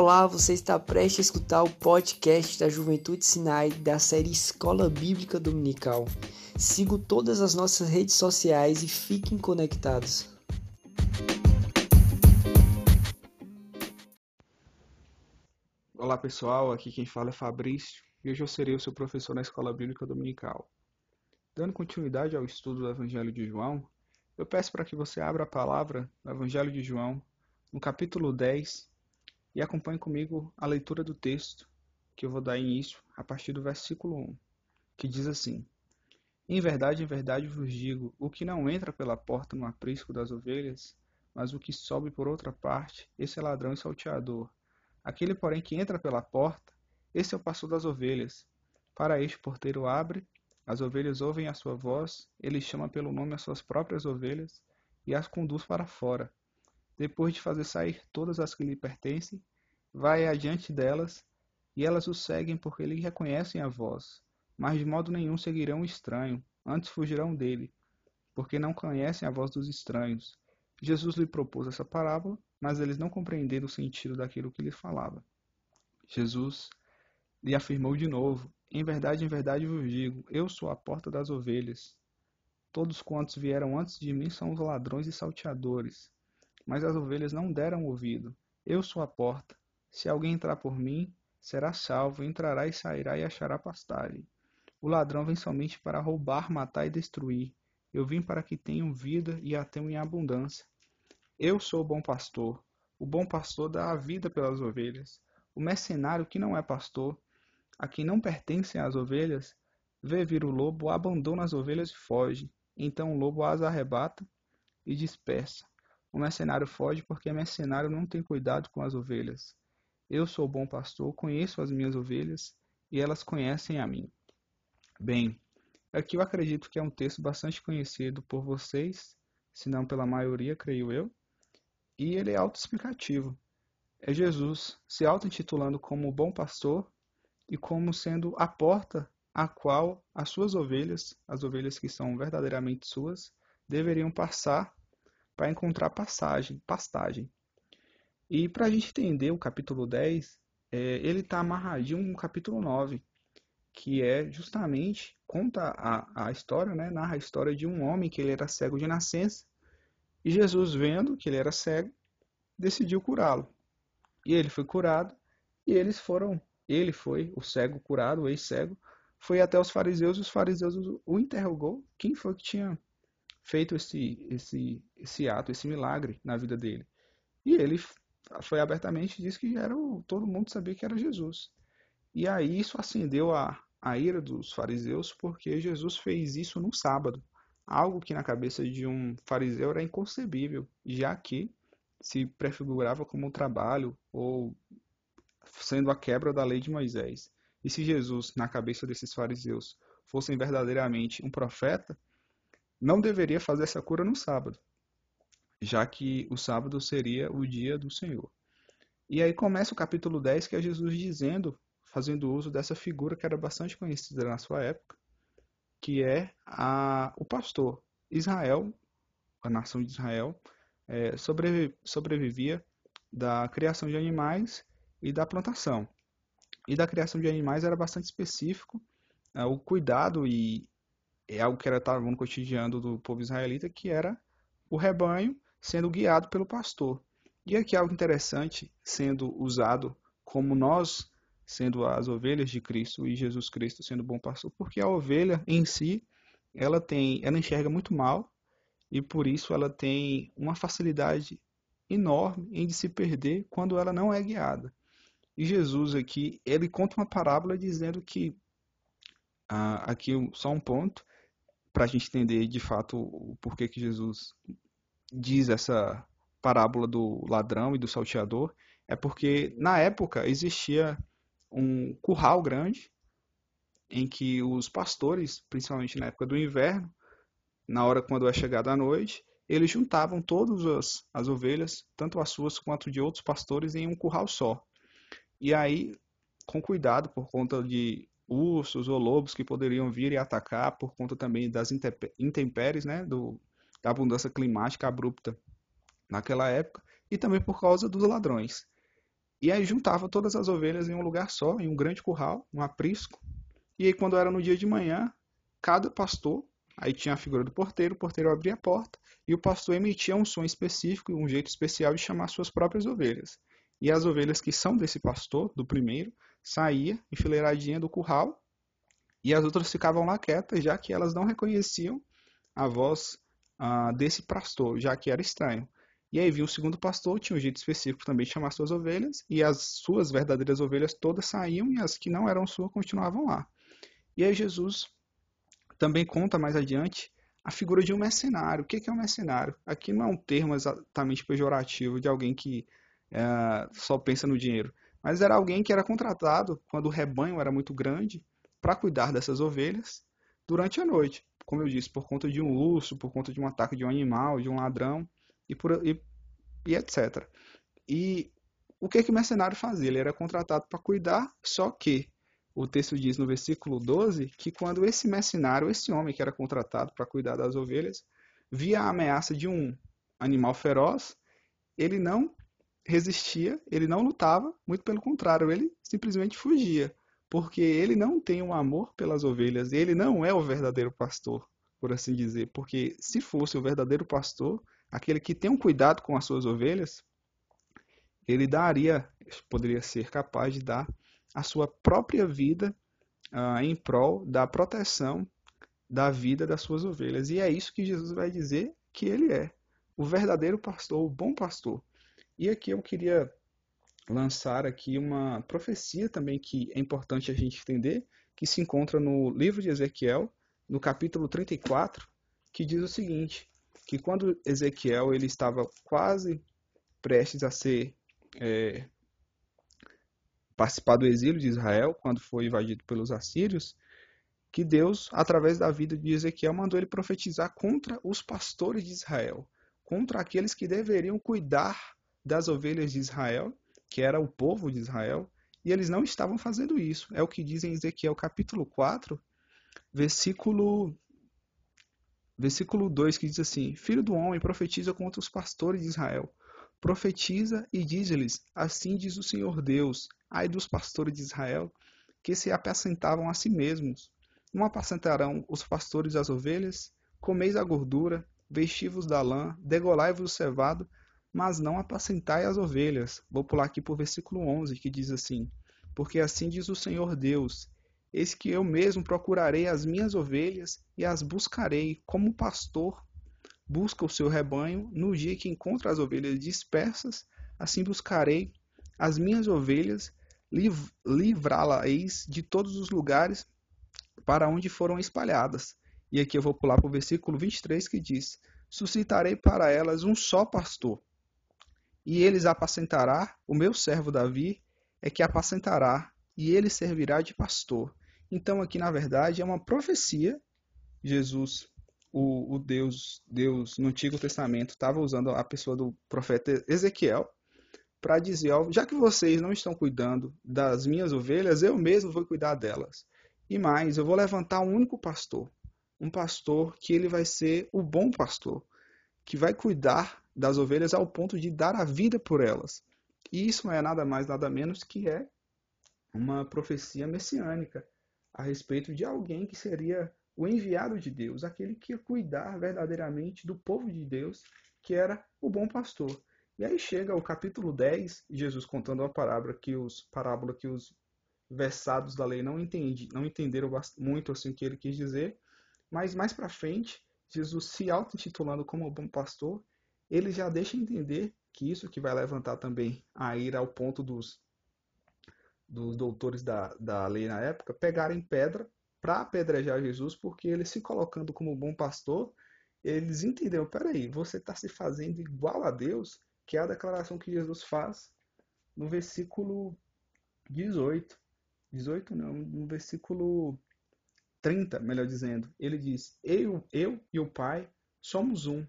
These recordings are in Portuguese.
Olá, você está prestes a escutar o podcast da Juventude Sinai da série Escola Bíblica Dominical. Siga todas as nossas redes sociais e fiquem conectados. Olá pessoal, aqui quem fala é Fabrício e hoje eu serei o seu professor na Escola Bíblica Dominical. Dando continuidade ao estudo do Evangelho de João, eu peço para que você abra a palavra no Evangelho de João, no capítulo 10, e acompanhe comigo a leitura do texto que eu vou dar início a partir do versículo 1, que diz assim: Em verdade, em verdade vos digo: o que não entra pela porta no aprisco das ovelhas, mas o que sobe por outra parte, esse é ladrão e salteador. Aquele, porém, que entra pela porta, esse é o pastor das ovelhas. Para este, porteiro abre, as ovelhas ouvem a sua voz, ele chama pelo nome as suas próprias ovelhas e as conduz para fora. Depois de fazer sair todas as que lhe pertencem, vai adiante delas, e elas o seguem porque lhe reconhecem a voz. Mas de modo nenhum seguirão o estranho, antes fugirão dele, porque não conhecem a voz dos estranhos. Jesus lhe propôs essa parábola, mas eles não compreenderam o sentido daquilo que lhe falava. Jesus lhe afirmou de novo: Em verdade, em verdade vos digo, eu sou a porta das ovelhas. Todos quantos vieram antes de mim são os ladrões e salteadores mas as ovelhas não deram ouvido. Eu sou a porta. Se alguém entrar por mim, será salvo, entrará e sairá e achará pastagem. O ladrão vem somente para roubar, matar e destruir. Eu vim para que tenham vida e a tenham em abundância. Eu sou o bom pastor. O bom pastor dá a vida pelas ovelhas. O mercenário que não é pastor, a quem não pertencem as ovelhas, vê vir o lobo, abandona as ovelhas e foge. Então o lobo as arrebata e dispersa. O mercenário foge porque mercenário não tem cuidado com as ovelhas. Eu sou bom pastor, conheço as minhas ovelhas e elas conhecem a mim. Bem, aqui eu acredito que é um texto bastante conhecido por vocês, se não pela maioria, creio eu, e ele é autoexplicativo. É Jesus se auto-intitulando como o bom pastor e como sendo a porta a qual as suas ovelhas, as ovelhas que são verdadeiramente suas, deveriam passar para encontrar passagem, pastagem. E para a gente entender o capítulo 10, é, ele está amarradinho no capítulo 9, que é justamente, conta a, a história, né, narra a história de um homem que ele era cego de nascença, e Jesus, vendo que ele era cego, decidiu curá-lo. E ele foi curado, e eles foram, ele foi, o cego curado, o ex-cego, foi até os fariseus, e os fariseus o interrogou, quem foi que tinha feito esse, esse, esse ato, esse milagre na vida dele. E ele foi abertamente disse que era o, todo mundo sabia que era Jesus. E aí isso acendeu a, a ira dos fariseus porque Jesus fez isso no sábado, algo que na cabeça de um fariseu era inconcebível, já que se prefigurava como um trabalho ou sendo a quebra da lei de Moisés. E se Jesus, na cabeça desses fariseus, fosse verdadeiramente um profeta, não deveria fazer essa cura no sábado, já que o sábado seria o dia do Senhor. E aí começa o capítulo 10, que é Jesus dizendo, fazendo uso dessa figura que era bastante conhecida na sua época, que é a, o pastor. Israel, a nação de Israel, é, sobrevi, sobrevivia da criação de animais e da plantação. E da criação de animais era bastante específico, é, o cuidado e é algo que era estava no cotidiano do povo israelita, que era o rebanho sendo guiado pelo pastor. E aqui algo interessante sendo usado como nós sendo as ovelhas de Cristo e Jesus Cristo sendo bom pastor, porque a ovelha em si, ela tem, ela enxerga muito mal e por isso ela tem uma facilidade enorme em se perder quando ela não é guiada. E Jesus aqui, ele conta uma parábola dizendo que ah, aqui só um ponto, para a gente entender de fato o porquê que Jesus diz essa parábola do ladrão e do salteador, é porque na época existia um curral grande em que os pastores, principalmente na época do inverno, na hora quando é chegada a noite, eles juntavam todas as, as ovelhas, tanto as suas quanto de outros pastores, em um curral só. E aí, com cuidado, por conta de ursos ou lobos que poderiam vir e atacar por conta também das intempéries, né, do, da abundância climática abrupta naquela época e também por causa dos ladrões. E aí juntava todas as ovelhas em um lugar só, em um grande curral, um aprisco. E aí quando era no dia de manhã, cada pastor, aí tinha a figura do porteiro, o porteiro abria a porta e o pastor emitia um som específico, um jeito especial de chamar suas próprias ovelhas. E as ovelhas que são desse pastor, do primeiro, saía enfileiradinha do curral e as outras ficavam lá quietas, já que elas não reconheciam a voz ah, desse pastor, já que era estranho. E aí vinha o segundo pastor, tinha um jeito específico também de chamar suas ovelhas, e as suas verdadeiras ovelhas todas saíam e as que não eram suas continuavam lá. E aí Jesus também conta mais adiante a figura de um mercenário. O que é um mercenário? Aqui não é um termo exatamente pejorativo de alguém que é, só pensa no dinheiro, mas era alguém que era contratado quando o rebanho era muito grande para cuidar dessas ovelhas durante a noite. Como eu disse, por conta de um urso, por conta de um ataque de um animal, de um ladrão e, por, e, e etc. E o que que o mercenário fazia? Ele era contratado para cuidar, só que o texto diz no versículo 12 que quando esse mercenário, esse homem que era contratado para cuidar das ovelhas, via a ameaça de um animal feroz, ele não resistia, ele não lutava, muito pelo contrário, ele simplesmente fugia, porque ele não tem um amor pelas ovelhas, ele não é o verdadeiro pastor, por assim dizer, porque se fosse o verdadeiro pastor, aquele que tem um cuidado com as suas ovelhas, ele daria, poderia ser capaz de dar a sua própria vida uh, em prol da proteção da vida das suas ovelhas. E é isso que Jesus vai dizer que ele é, o verdadeiro pastor, o bom pastor. E aqui eu queria lançar aqui uma profecia também que é importante a gente entender, que se encontra no livro de Ezequiel, no capítulo 34, que diz o seguinte: que quando Ezequiel ele estava quase prestes a ser é, participar do exílio de Israel, quando foi invadido pelos assírios, que Deus, através da vida de Ezequiel, mandou ele profetizar contra os pastores de Israel, contra aqueles que deveriam cuidar das ovelhas de Israel, que era o povo de Israel, e eles não estavam fazendo isso. É o que diz em Ezequiel capítulo 4, versículo versículo 2 que diz assim: Filho do homem, profetiza contra os pastores de Israel. Profetiza e diz-lhes: Assim diz o Senhor Deus: Ai dos pastores de Israel, que se apacentavam a si mesmos. Não apacentarão os pastores as ovelhas? Comeis a gordura, vestivos da lã, degolai-vos o cevado, mas não apacentai as ovelhas. Vou pular aqui para o versículo 11, que diz assim: Porque assim diz o Senhor Deus: Eis que eu mesmo procurarei as minhas ovelhas e as buscarei, como o pastor busca o seu rebanho no dia que encontra as ovelhas dispersas, assim buscarei as minhas ovelhas, liv livrá-las de todos os lugares para onde foram espalhadas. E aqui eu vou pular para o versículo 23 que diz: Suscitarei para elas um só pastor, e eles apacentará, o meu servo Davi é que apacentará, e ele servirá de pastor. Então aqui na verdade é uma profecia. Jesus, o, o Deus, Deus no Antigo Testamento estava usando a pessoa do profeta Ezequiel para dizer, ó, já que vocês não estão cuidando das minhas ovelhas, eu mesmo vou cuidar delas. E mais, eu vou levantar um único pastor, um pastor que ele vai ser o bom pastor, que vai cuidar das ovelhas ao ponto de dar a vida por elas. E isso não é nada mais, nada menos que é uma profecia messiânica a respeito de alguém que seria o enviado de Deus, aquele que ia cuidar verdadeiramente do povo de Deus, que era o bom pastor. E aí chega o capítulo 10, Jesus contando uma parábola que os parábola que os versados da lei não entendi, não entenderam muito assim o que ele quis dizer, mas mais para frente, Jesus se auto-intitulando como o bom pastor, ele já deixa entender que isso que vai levantar também a ira ao ponto dos dos doutores da, da lei na época pegarem pedra para apedrejar Jesus, porque ele se colocando como bom pastor, eles entenderam, peraí, você está se fazendo igual a Deus, que é a declaração que Jesus faz no versículo 18. 18 não, no versículo 30, melhor dizendo. Ele diz, eu, eu e o Pai somos um.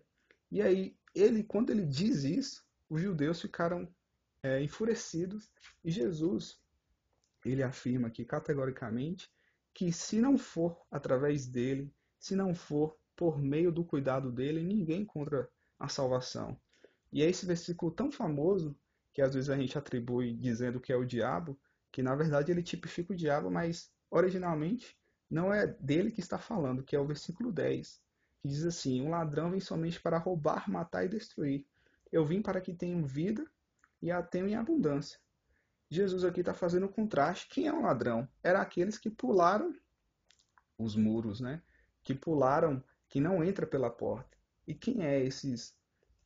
E aí, ele, quando ele diz isso, os judeus ficaram é, enfurecidos e Jesus ele afirma aqui categoricamente que se não for através dele, se não for por meio do cuidado dele, ninguém encontra a salvação. E é esse versículo tão famoso que às vezes a gente atribui dizendo que é o diabo, que na verdade ele tipifica o diabo, mas originalmente não é dele que está falando, que é o versículo 10, que diz assim: Um ladrão vem somente para roubar, matar e destruir. Eu vim para que tenham vida e a tenham em abundância. Jesus aqui está fazendo um contraste. Quem é um ladrão? Era aqueles que pularam os muros, né? Que pularam, que não entra pela porta. E quem é esses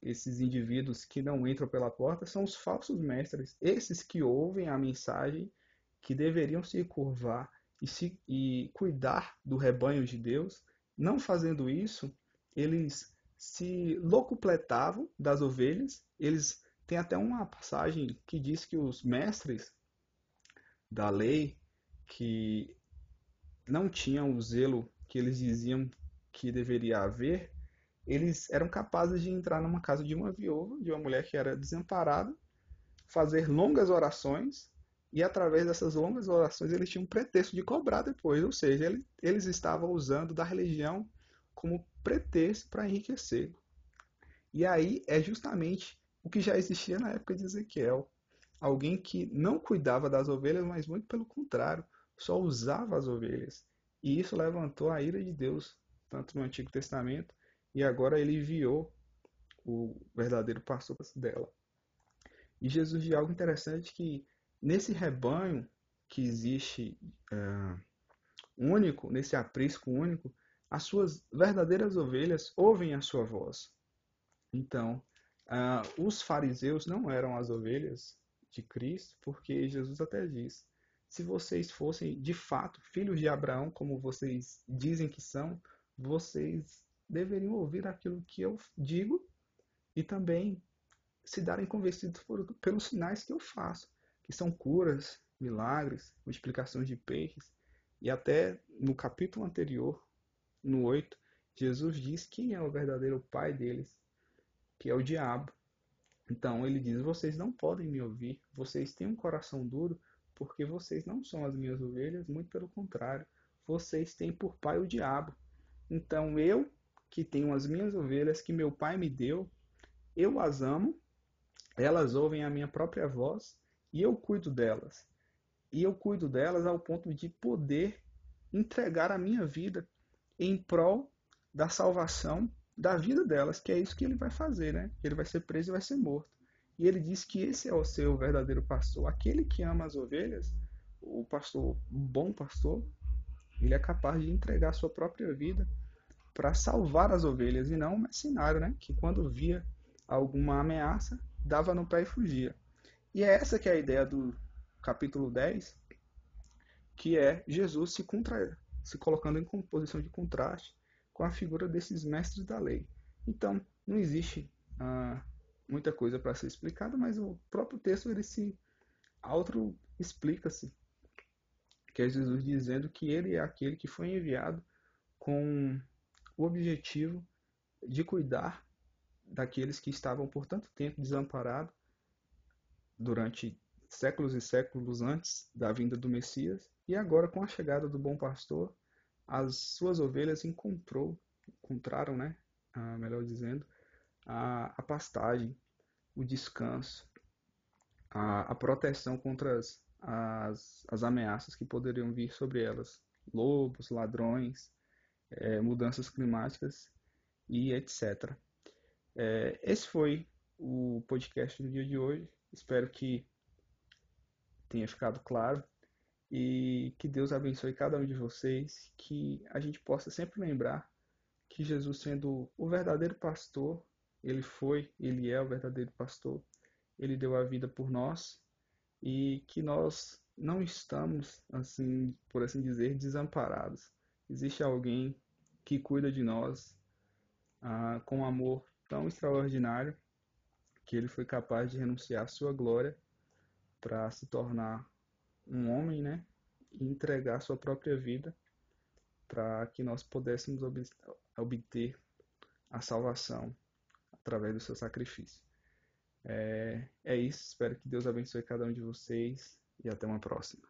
esses indivíduos que não entram pela porta são os falsos mestres, esses que ouvem a mensagem, que deveriam se curvar e, se, e cuidar do rebanho de Deus. Não fazendo isso, eles se locupletavam das ovelhas, eles tem até uma passagem que diz que os mestres da lei que não tinham o zelo que eles diziam que deveria haver, eles eram capazes de entrar numa casa de uma viúva, de uma mulher que era desamparada, fazer longas orações e através dessas longas orações eles tinham um pretexto de cobrar depois, ou seja, eles estavam usando da religião como pretexto para enriquecer. E aí é justamente o que já existia na época de Ezequiel. Alguém que não cuidava das ovelhas, mas muito pelo contrário, só usava as ovelhas. E isso levantou a ira de Deus, tanto no Antigo Testamento e agora ele enviou o verdadeiro pastor dela. E Jesus diz algo interessante que nesse rebanho que existe é, único, nesse aprisco único, as suas verdadeiras ovelhas ouvem a sua voz. Então, uh, os fariseus não eram as ovelhas de Cristo, porque Jesus até diz: se vocês fossem de fato filhos de Abraão, como vocês dizem que são, vocês deveriam ouvir aquilo que eu digo e também se darem convencidos por, pelos sinais que eu faço, que são curas, milagres, multiplicações de peixes. E até no capítulo anterior, no 8, Jesus diz quem é o verdadeiro pai deles, que é o diabo. Então ele diz: Vocês não podem me ouvir, vocês têm um coração duro, porque vocês não são as minhas ovelhas, muito pelo contrário, vocês têm por pai o diabo. Então eu que tenho as minhas ovelhas que meu pai me deu, eu as amo, elas ouvem a minha própria voz e eu cuido delas. E eu cuido delas ao ponto de poder entregar a minha vida em prol da salvação da vida delas, que é isso que ele vai fazer, né? Ele vai ser preso e vai ser morto. E ele diz que esse é o seu verdadeiro pastor, aquele que ama as ovelhas, o pastor, o bom pastor, ele é capaz de entregar a sua própria vida para salvar as ovelhas e não o mercenário, né? Que quando via alguma ameaça, dava no pé e fugia. E é essa que é a ideia do capítulo 10, que é Jesus se, contra... se colocando em posição de contraste com a figura desses mestres da lei. Então, não existe ah, muita coisa para ser explicada, mas o próprio texto ele se auto-explica-se, que é Jesus dizendo que ele é aquele que foi enviado com o objetivo de cuidar daqueles que estavam por tanto tempo desamparados durante séculos e séculos antes da vinda do Messias, e agora com a chegada do bom pastor, as suas ovelhas encontrou, encontraram, né, ah, melhor dizendo, a, a, pastagem, o descanso, a, a proteção contra as, as, as ameaças que poderiam vir sobre elas, lobos, ladrões, é, mudanças climáticas e etc. É, esse foi o podcast do dia de hoje. Espero que tenha ficado claro. E que Deus abençoe cada um de vocês, que a gente possa sempre lembrar que Jesus, sendo o verdadeiro pastor, ele foi, ele é o verdadeiro pastor, ele deu a vida por nós e que nós não estamos, assim, por assim dizer, desamparados. Existe alguém que cuida de nós ah, com um amor tão extraordinário que ele foi capaz de renunciar à sua glória para se tornar um homem, né? E entregar sua própria vida para que nós pudéssemos obter a salvação através do seu sacrifício. É, é isso, espero que Deus abençoe cada um de vocês e até uma próxima.